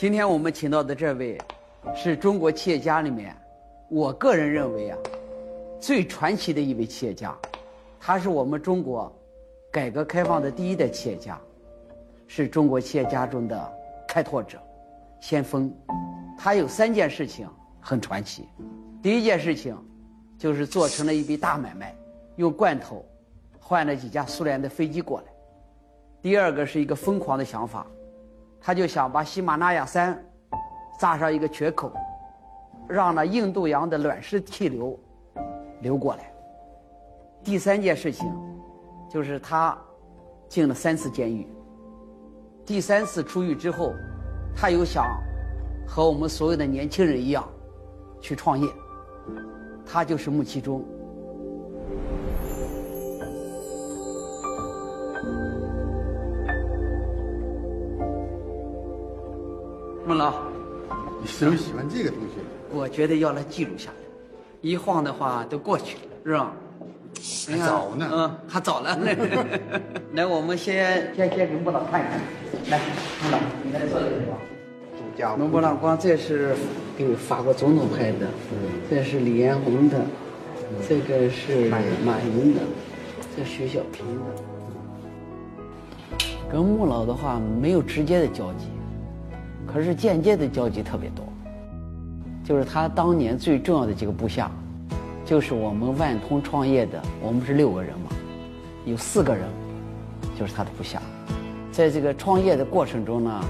今天我们请到的这位，是中国企业家里面，我个人认为啊，最传奇的一位企业家。他是我们中国改革开放的第一代企业家，是中国企业家中的开拓者、先锋。他有三件事情很传奇。第一件事情，就是做成了一笔大买卖，用罐头换了几架苏联的飞机过来。第二个是一个疯狂的想法，他就想把喜马拉雅山扎上一个缺口，让那印度洋的暖湿气流流过来。第三件事情，就是他进了三次监狱。第三次出狱之后，他又想和我们所有的年轻人一样去创业。他就是穆其中。孟老，你是不是喜欢这个东西？我觉得要来记录下来，一晃的话都过去了，是吧？还早呢，嗯，还早了。来，我们先先先给穆老看一看。来，穆老，你来坐这个地方。主家蒙布朗光，这是给法国总统拍的，这是李彦宏的，这个是马云的，这徐小平的。跟穆老的话没有直接的交集，可是间接的交集特别多。就是他当年最重要的几个部下，就是我们万通创业的，我们是六个人嘛，有四个人就是他的部下，在这个创业的过程中呢。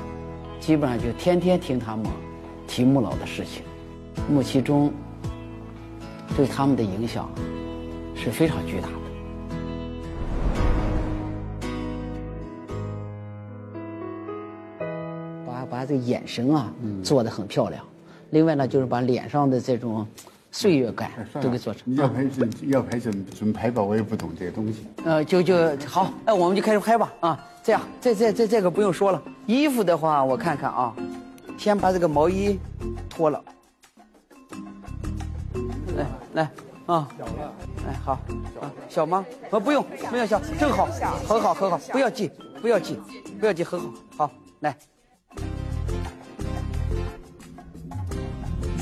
基本上就天天听他们提穆老的事情，穆其中对他们的影响是非常巨大的。这个眼神啊做的很漂亮，另外呢就是把脸上的这种岁月感都给做成。你要拍怎要拍怎怎么拍吧？我也不懂这个东西。呃，就就好，那我们就开始拍吧啊！这样，这这这这个不用说了。衣服的话，我看看啊，先把这个毛衣脱了。来来啊，哎好，啊小吗？呃不用，没有小，正好，很好很好，不要系，不要系，不要系，很好，好来。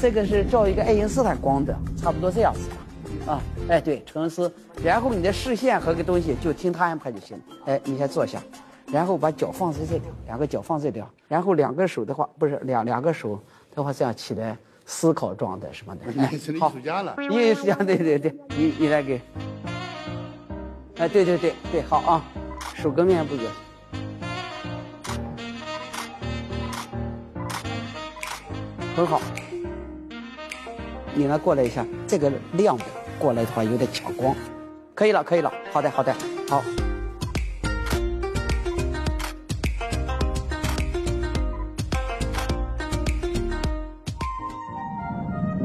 这个是照一个爱因斯坦光的，差不多这样子吧。啊，哎对，沉思，然后你的视线和个东西就听他安排就行了。哎，你先坐下。然后把脚放在这里，两个脚放这里，然后两个手的话，不是两两个手的话，这样起来思考状态什么的。好，艺术家了。艺术家，对对对，你你来给。哎，对对对对，好啊，手跟面部就。很好。你来过来一下，这个亮的过来的话有点抢光，可以了，可以了，好的，好的，好。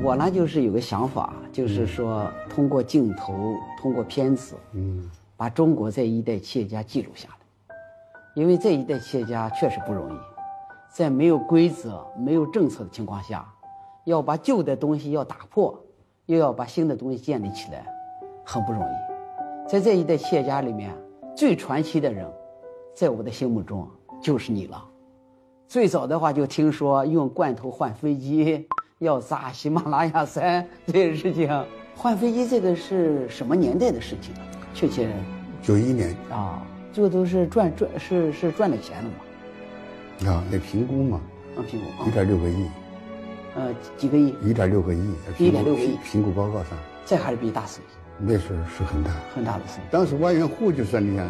我呢，就是有个想法，就是说通过镜头，通过片子，嗯，把中国这一代企业家记录下来。因为这一代企业家确实不容易，在没有规则、没有政策的情况下，要把旧的东西要打破，又要把新的东西建立起来，很不容易。在这一代企业家里面，最传奇的人，在我的心目中就是你了。最早的话就听说用罐头换飞机。要砸喜马拉雅山这件事情，换飞机这个是什么年代的事情？确切，九一年啊，这个都是赚赚是是赚了钱了嘛？啊，那评估嘛，啊评估，一点六个亿，呃几个亿？一点六个亿，一点六个亿，评估报告上，这还是笔大生意，那时候是很大很大的生意。当时万元户就算你想，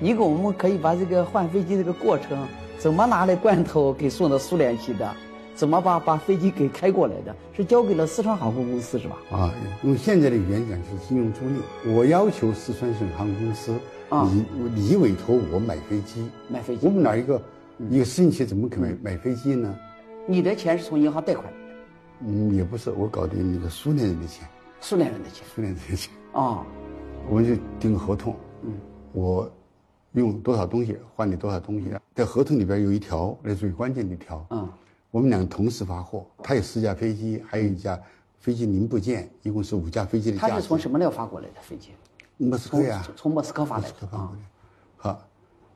一个我们可以把这个换飞机这个过程，怎么拿来罐头给送到苏联去的？怎么把把飞机给开过来的？是交给了四川航空公司是吧？啊，用现在的语言讲是金融租赁。我要求四川省航空公司，啊你你委托我买飞机，买飞机。我们哪一个一个私营企业怎么可买买飞机呢？你的钱是从银行贷款？嗯，也不是，我搞定那个苏联人的钱。苏联人的钱。苏联人的钱。啊，我们就订合同。嗯，我用多少东西换你多少东西，在合同里边有一条，那最关键的一条。嗯。我们两个同时发货，他有四架飞机，还有一架飞机零部件，一共是五架飞机的。他是从什么地方发过来的飞机？莫斯科呀，从莫斯科发来的啊。好，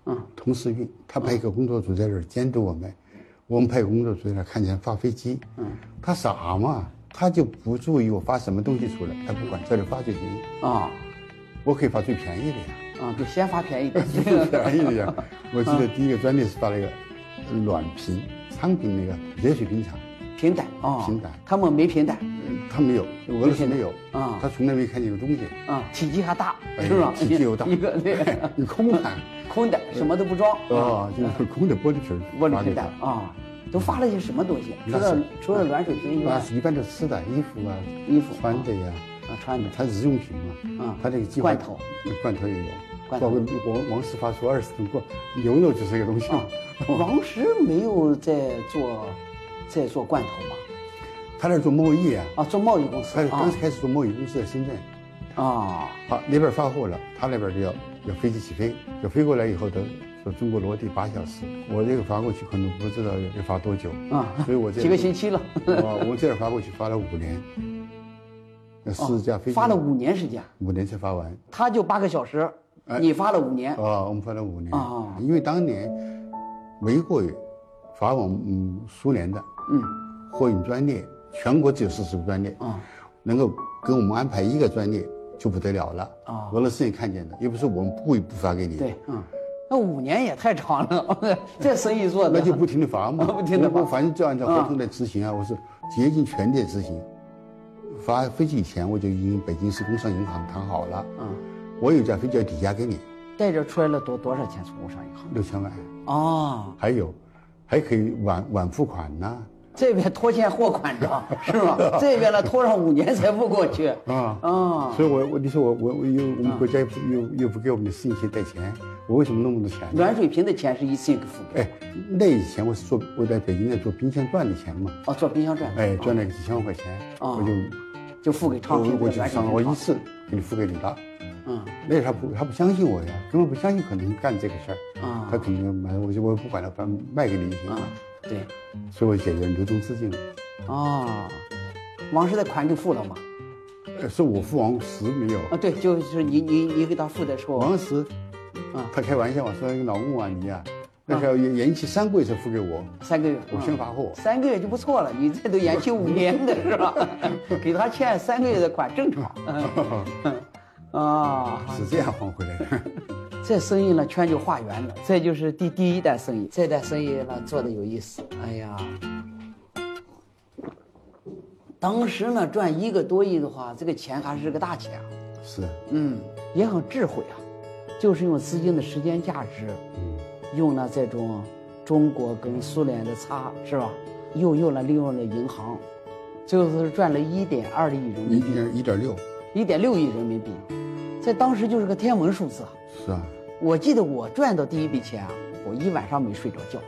嗯，同时运，他派一个工作组在这儿监督我们。我们派工作出来，看见发飞机，嗯，他傻嘛，他就不注意我发什么东西出来，他不管，这里发就行。啊，我可以发最便宜的呀，啊，就先发便宜的，最便宜的呀。我记得第一个专利是发那个暖瓶，昌平那个热水冰茶，平胆啊，平胆，他们没平胆，他没有，俄罗斯没有。啊，他从来没看见过东西。啊，体积还大，是吧？体积又大，一个对，你空胆，空的，什么都不装啊，就是空的玻璃瓶，玻璃瓶的啊。都发了些什么东西？除了除了暖水瓶以外，一般的吃的，衣服啊，衣服穿的呀，啊穿的，它日用品嘛，啊，它这个罐头，罐头也有，包括王王石发出二十吨罐牛肉就是一个东西嘛。王石没有在做，在做罐头吗？他那做贸易啊，啊，做贸易公司，他刚开始做贸易公司在深圳，啊，好那边发货了，他那边就要要飞机起飞，要飞过来以后的。说中国落地八小时，我这个发过去可能不知道要发多久啊，所以我这几个星期了。我我这儿发过去发了五年，那四架飞机发了五年时间，五年才发完。他就八个小时，你发了五年啊？我们发了五年啊，因为当年没过发往嗯苏联的嗯货运专列，全国只有四十个专列啊，能够给我们安排一个专列就不得了了啊。俄罗斯人看见的，又不是我们故意不发给你。对，嗯。那五年也太长了，这生意做的那就不停的发嘛，不停的发，反正就按照合同来执行啊。我是竭尽全力执行。发飞机以前我就已经北京市工商银行谈好了，嗯，我有架飞机要抵押给你。带着出来了多多少钱？从工商银行六千万。哦，还有，还可以晚晚付款呢。这边拖欠货款着 是吧？这边呢拖上五年才付过去啊啊！所以我我你说我我我又我们国家又又又不给我们的私营企业贷钱，我为什么那么多钱？暖水瓶的钱是一次性付给。哎，那以前我是做我在北京在做冰箱赚的钱嘛。哦，做冰箱钻。哎，赚了几千万块钱，我就就付给昌平。我就上我一次给你付给你了。嗯，那他不他不相信我呀，根本不相信可能干这个事儿啊。他肯定买，我就我不管了，反正卖给你就行了。对，所以我解决流动资金。哦，王石的款就付了吗？呃，是我付王石没有。啊，对，就是你你你给他付的时候。王石，啊，他开玩笑嘛，说老公啊你啊，那时候延延期三个月才付给我。三个月，我先发货。三个月就不错了，你这都延期五年的是吧？给他欠三个月的款正常。啊，是这样还回来的。这生意呢，圈就画圆了。这就是第第一单生意，这单生意呢做的有意思。哎呀，当时呢赚一个多亿的话，这个钱还是个大钱啊。是。嗯，也很智慧啊，就是用资金的时间价值，嗯，用了这种中国跟苏联的差，是吧？又用了利用了银行，最后是赚了一点二亿人民币。一点一点六。一点六亿人民币，在当时就是个天文数字啊。是啊。我记得我赚到第一笔钱啊，我一晚上没睡着觉，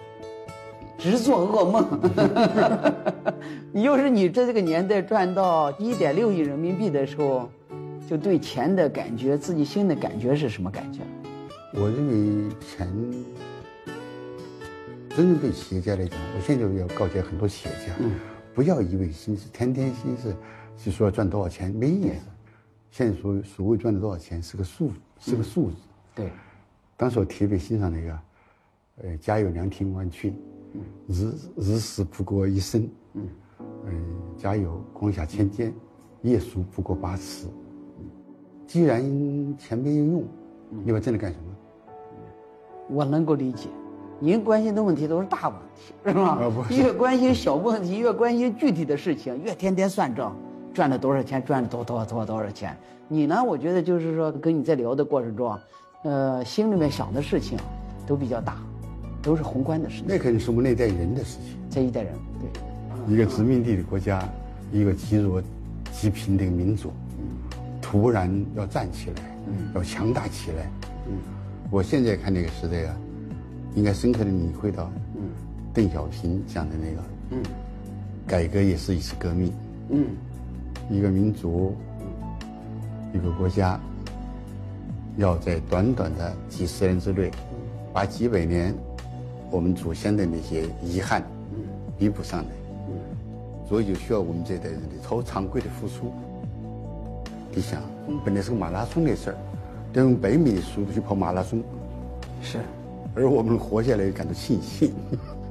直做噩梦。你要是你在这个年代赚到一点六亿人民币的时候，就对钱的感觉，自己心的感觉是什么感觉？我认为钱，真正对企业家来讲，我现在要告诫很多企业家，不要一味心思，天天心思就说赚多少钱，没意思。现在所所谓赚的多少钱是个数，是个数字。对。当时我特别欣赏那个，呃，家有两厅万顷，日日食不过一升，嗯，嗯家有光下千间，夜宿不过八尺。既然钱没有用，你把挣来干什么？我能够理解，您关心的问题都是大问题，是吧？越关心小问题，越关心具体的事情，越天天算账，赚了多少钱，赚了多多多多少钱。你呢？我觉得就是说，跟你在聊的过程中。呃，心里面想的事情都比较大，都是宏观的事情。那肯定是我们那代人的事情。这一代人，对，一个殖民地的国家，一个极弱、极贫的民族，突然要站起来，要强大起来。嗯，我现在看那个时代啊，应该深刻的领会到，嗯，邓小平讲的那个，嗯，改革也是一次革命。嗯，一个民族，一个国家。要在短短的几十年之内，把几百年我们祖先的那些遗憾弥补上来，所以就需要我们这代人的超常规的付出。你想，本来是个马拉松的事儿，得用百米的速度去跑马拉松，是，而我们活下来感到庆幸。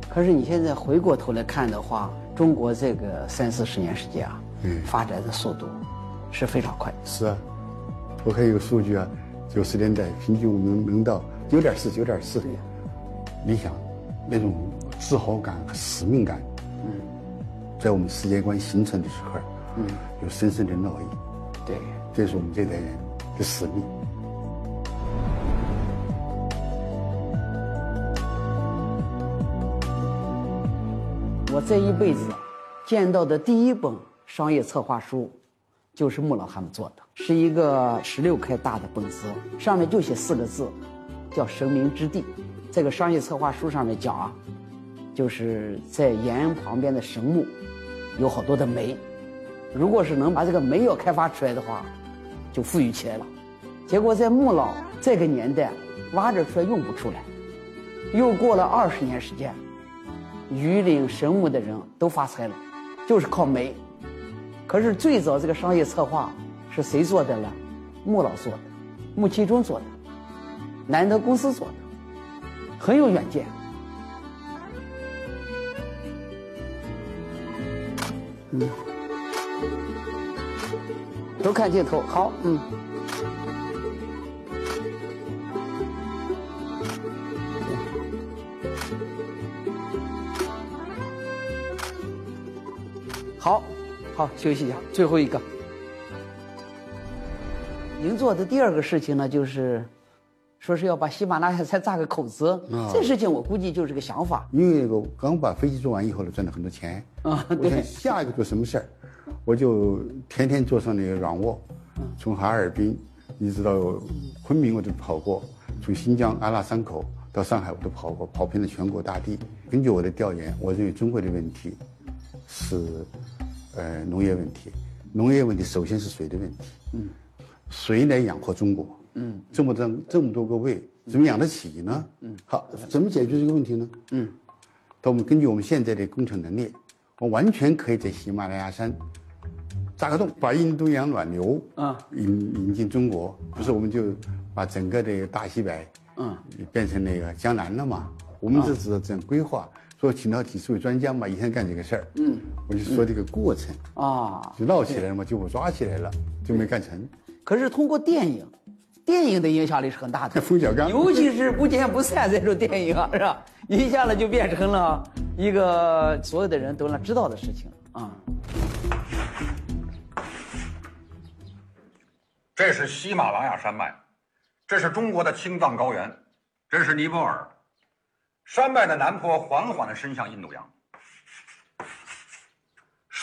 可是你现在回过头来看的话，中国这个三四十年时间啊，嗯，发展的速度是非常快。是啊，我看有个数据啊，九十年代平均我们能到九点四，九点四。你想，那种自豪感和使命感，嗯，在我们世界观形成的时候，嗯，有深深的烙印。对。这是我们这代人的使命。我这一辈子见到的第一本商业策划书，就是穆老他们做的，是一个十六开大的本子，上面就写四个字，叫“神明之地”。这个商业策划书上面讲啊，就是在延安旁边的神木，有好多的煤，如果是能把这个煤要开发出来的话，就富裕起来了。结果在穆老这个年代挖着出来用不出来，又过了二十年时间。榆林神木的人都发财了，就是靠煤。可是最早这个商业策划是谁做的呢？穆老做的，穆其中做的，南德公司做的，很有远见。嗯，都看镜头，好，嗯。好，休息一下。最后一个，您做的第二个事情呢，就是说是要把喜马拉雅山炸个口子。这事情我估计就是个想法。因为我刚把飞机做完以后呢，赚了很多钱。啊，对。下一个做什么事儿，我就天天坐上那个软卧，从哈尔滨一直到昆明我都跑过，从新疆阿拉山口到上海我都跑过，跑遍了全国大地。根据我的调研，我认为中国的问题是。呃，农业问题，农业问题首先是水的问题。嗯，谁来养活中国。嗯，这么多这么多个胃，怎么养得起呢？嗯，好，怎么解决这个问题呢？嗯，那我们根据我们现在的工程能力，我完全可以在喜马拉雅山扎个洞，把印度洋暖流啊引引进中国，不是我们就把整个的大西北嗯变成那个江南了嘛？我们是指这样规划。说请到几十位专家嘛，一天干这个事儿。嗯，我就说这个过程啊，就闹起来了嘛，就我抓起来了，就没干成。可是通过电影，电影的影响力是很大的。冯小刚，尤其是不见不散这种电影，是吧？一下子就变成了一个所有的人都能知道的事情啊。这是喜马拉雅山脉，这是中国的青藏高原，这是尼泊尔。山脉的南坡缓缓地伸向印度洋，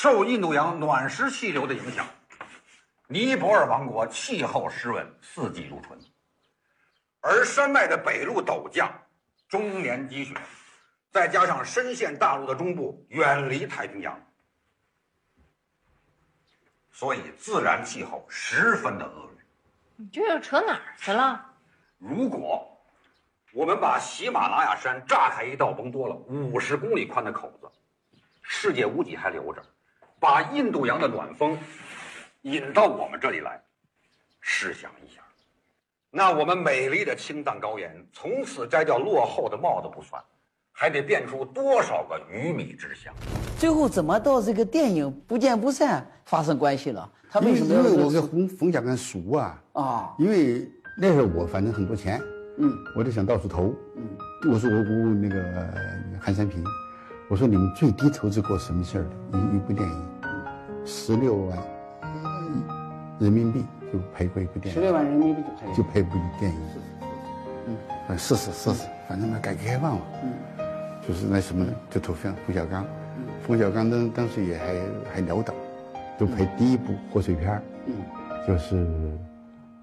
受印度洋暖湿气流的影响，尼泊尔王国气候湿润，四季如春。而山脉的北麓陡降，终年积雪，再加上深陷大陆的中部，远离太平洋，所以自然气候十分的恶劣。你这又扯哪儿去了？如果。我们把喜马拉雅山炸开一道甭多了五十公里宽的口子，世界屋脊还留着，把印度洋的暖风引到我们这里来。试想一下，那我们美丽的青藏高原从此摘掉落后的帽子不算，还得变出多少个鱼米之乡？最后怎么到这个电影不见不散发生关系了？他为什么？因为我跟冯冯小刚熟啊啊！因为那时候我反正很多钱。嗯，我就想到处投。嗯，我说我我那个韩三平，我说你们最低投资过什么事儿？一一部电影，十六万人民币就赔过一部电影。十六万人民币就赔就拍部电影。嗯，试试试试，反正嘛改革开放嘛。嗯，就是那什么就投冯冯小刚。嗯，冯小刚当当时也还还潦倒，就拍第一部贺岁片嗯，就是《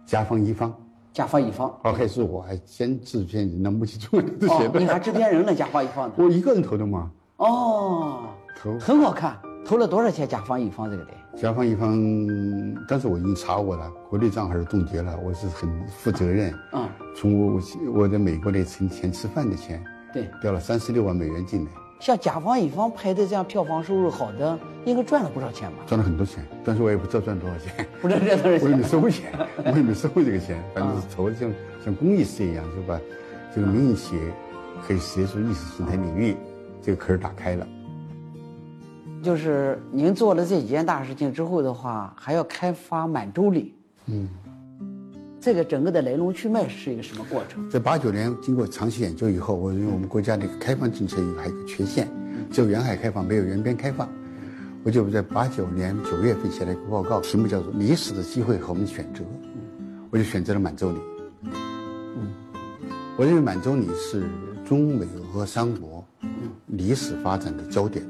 甲方乙方》。甲方乙方，哦，还是我还先制片人那目前中这些的。你还制片人呢？甲方乙方的。我一个人投的嘛。哦。投。很好看，投了多少钱？甲方乙方这个的。甲方乙方，当时我已经查过了，国内账还是冻结了，我是很负责任。嗯。从我我在美国的存钱吃饭的钱。对。掉了三十六万美元进来。像甲方乙方拍的这样票房收入好的，应该赚了不少钱吧？赚了很多钱，但是我也不知道赚多少钱。不知道赚多少钱？我也没收过钱，我也没收过这个钱，反正是投像像公益事业一样，就把这个民营企业可以涉足意识形态领域，这个坑打开了。就是您做了这几件大事情之后的话，还要开发满洲里。嗯。这个整个的来龙去脉是一个什么过程？在八九年经过长期研究以后，我认为我们国家的开放政策有还有个缺陷，只有沿海开放，没有沿边开放。我就在八九年九月份写了一个报告，题目叫做《历史的机会和我们的选择》，我就选择了满洲里。嗯，我认为满洲里是中美俄三国历史发展的焦点。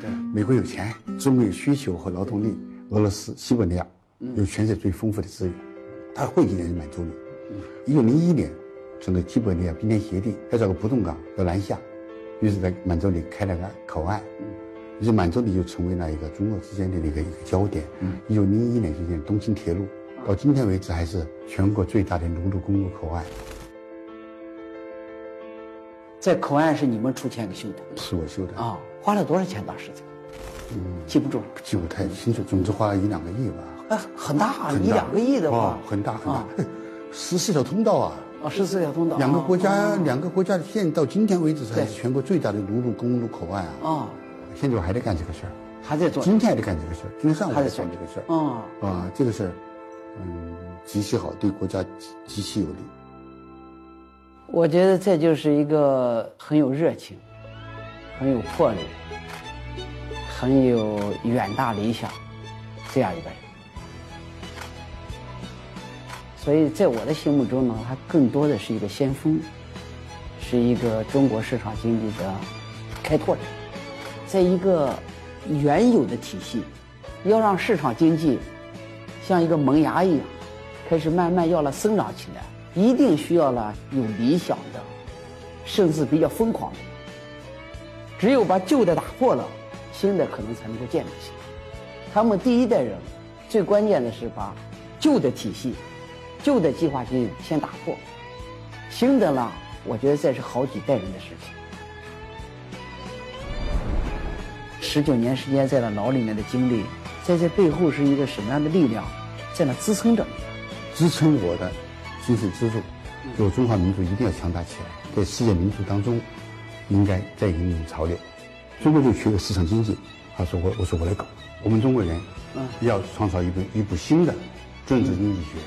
对，美国有钱，中国有需求和劳动力，俄罗斯、西伯利亚有全世界最丰富的资源。他会进入满足你。一九零一年，从那基伯利亚冰天雪地要找个不动港要南下，于是，在满洲里开了个口岸。于是，满洲里就成为了一个中俄之间的一个一个焦点。一九零一年就建东青铁路，到今天为止还是全国最大的陆路公路口岸。在口岸是你们出钱给修的？是我修的。啊，花了多少钱当时？这个，嗯，记不住，记不太清楚。总之花了一两个亿吧。啊很大，一两个亿的话，很大很大，十四条通道啊！啊，十四条通道，两个国家，两个国家现到今天为止还是全国最大的陆路公路口岸啊！啊，现在我还在干这个事儿，还在做，今天还在干这个事儿，今天上午还在干这个事儿。啊啊，这个事儿，嗯，极其好，对国家极其有利。我觉得这就是一个很有热情、很有魄力、很有远大理想这样一个人。所以在我的心目中呢，他更多的是一个先锋，是一个中国市场经济的开拓者。在一个原有的体系，要让市场经济像一个萌芽一样，开始慢慢要了生长起来，一定需要了有理想的，甚至比较疯狂的。只有把旧的打破了，新的可能才能够建立起来。他们第一代人最关键的是把旧的体系。旧的计划经济先打破，新的呢？我觉得这是好几代人的事情。十九年时间在那牢里面的经历，在这背后是一个什么样的力量在那支撑着？支撑我的精神支柱，就中华民族一定要强大起来，在世界民族当中应该再引领潮流。中国就缺个市场经济，他说我，我说我来搞。我们中国人，嗯，要创造一部一部新的政治经济学。